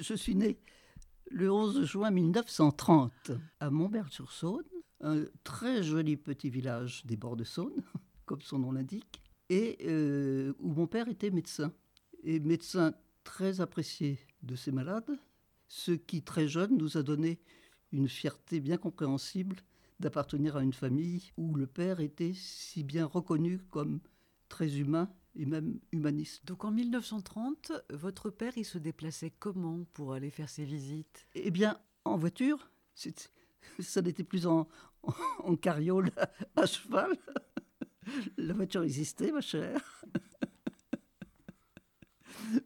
je suis né le 11 juin 1930 à Montbert-sur-Saône, un très joli petit village des bords de Saône, comme son nom l'indique, et euh, où mon père était médecin. Et médecin très apprécié de ses malades, ce qui, très jeune, nous a donné une fierté bien compréhensible d'appartenir à une famille où le père était si bien reconnu comme très humain et même humaniste. Donc en 1930, votre père, il se déplaçait comment pour aller faire ses visites? Eh bien, en voiture. Ça n'était plus en, en, carriole à, cheval. La voiture existait, ma chère.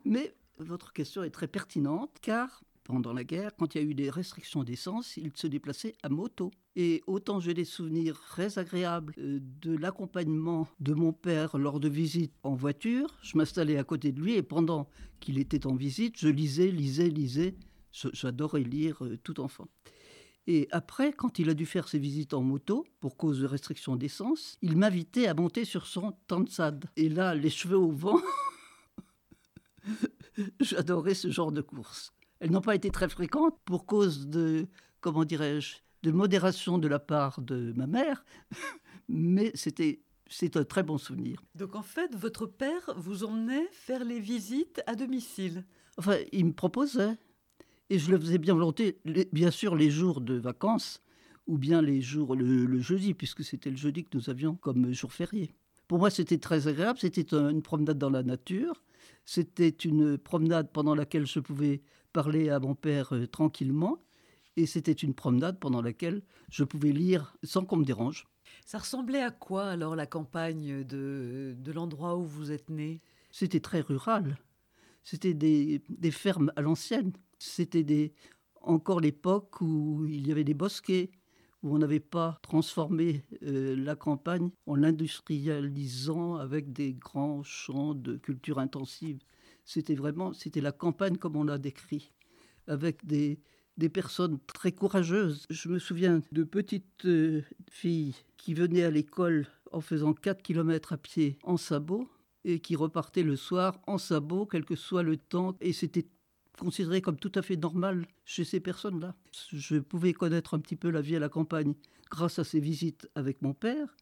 Mais votre question est très pertinente car pendant la guerre, quand il y a eu des restrictions d'essence, il se déplaçait à moto. Et autant j'ai des souvenirs très agréables euh, de l'accompagnement de mon père lors de visites en voiture. Je m'installais à côté de lui et pendant qu'il était en visite, je lisais, lisais, lisais. J'adorais lire euh, tout enfant. Et après, quand il a dû faire ses visites en moto, pour cause de restrictions d'essence, il m'invitait à monter sur son Tansad. Et là, les cheveux au vent, j'adorais ce genre de course. Elles n'ont pas été très fréquentes pour cause de, comment dirais-je, de modération de la part de ma mère, mais c'était c'est un très bon souvenir. Donc en fait, votre père vous emmenait faire les visites à domicile Enfin, il me proposait. Et je le faisais bien volontiers, bien sûr, les jours de vacances, ou bien les jours, le, jeudi, puisque c'était le jeudi que nous avions comme jour férié. Pour moi, c'était très agréable. C'était une promenade dans la nature. C'était une promenade pendant laquelle je pouvais parler à mon père euh, tranquillement. Et c'était une promenade pendant laquelle je pouvais lire sans qu'on me dérange. Ça ressemblait à quoi alors la campagne de, de l'endroit où vous êtes né? C'était très rural. C'était des, des fermes à l'ancienne. C'était des, encore l'époque où il y avait des bosquets, où on n'avait pas transformé euh, la campagne en l'industrialisant avec des grands champs de culture intensive. C'était vraiment, c'était la campagne comme on l'a décrit, avec des, des personnes très courageuses. Je me souviens de petites euh, filles qui venaient à l'école en faisant 4 km à pied en sabot et qui repartaient le soir en sabot, quel que soit le temps. Et c'était considéré comme tout à fait normal chez ces personnes-là. Je pouvais connaître un petit peu la vie à la campagne grâce à ces visites avec mon père,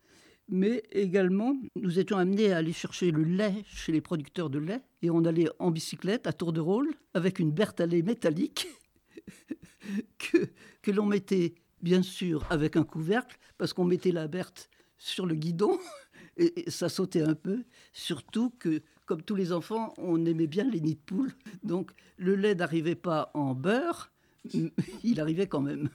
mais également nous étions amenés à aller chercher le lait chez les producteurs de lait et on allait en bicyclette à tour de rôle avec une berthalée métallique que, que l'on mettait bien sûr avec un couvercle, parce qu'on mettait la Berthe sur le guidon, et, ça sautait un peu, surtout que, comme tous les enfants, on aimait bien les nids de poules, donc le lait n'arrivait pas en beurre, il arrivait quand même.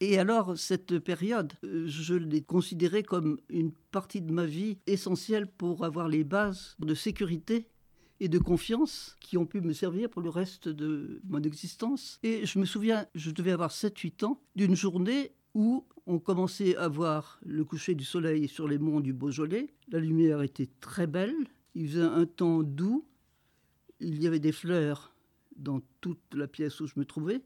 Et alors, cette période, je l'ai considérée comme une partie de ma vie essentielle pour avoir les bases de sécurité et de confiance qui ont pu me servir pour le reste de mon existence. Et je me souviens, je devais avoir 7-8 ans, d'une journée où on commençait à voir le coucher du soleil sur les monts du Beaujolais. La lumière était très belle, il faisait un temps doux, il y avait des fleurs dans toute la pièce où je me trouvais,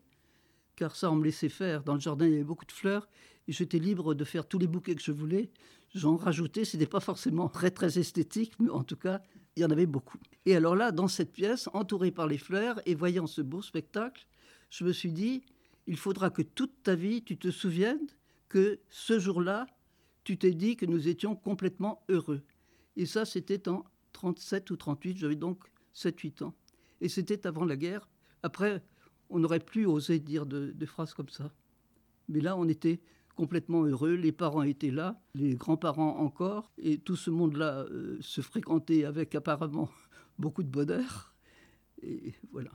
car ça, on me laissait faire. Dans le jardin, il y avait beaucoup de fleurs, et j'étais libre de faire tous les bouquets que je voulais. J'en rajoutais, ce n'était pas forcément très, très esthétique, mais en tout cas, il y en avait beaucoup. Et alors là, dans cette pièce, entourée par les fleurs et voyant ce beau spectacle, je me suis dit, il faudra que toute ta vie, tu te souviennes que ce jour-là, tu t'es dit que nous étions complètement heureux. Et ça, c'était en 37 ou 38, j'avais donc 7-8 ans. Et c'était avant la guerre. Après, on n'aurait plus osé dire de, phrases comme ça. Mais là, on était complètement heureux. Les parents étaient là, les grands-parents encore, et tout ce monde-là euh, se fréquentait avec apparemment beaucoup de bonheur. Et voilà.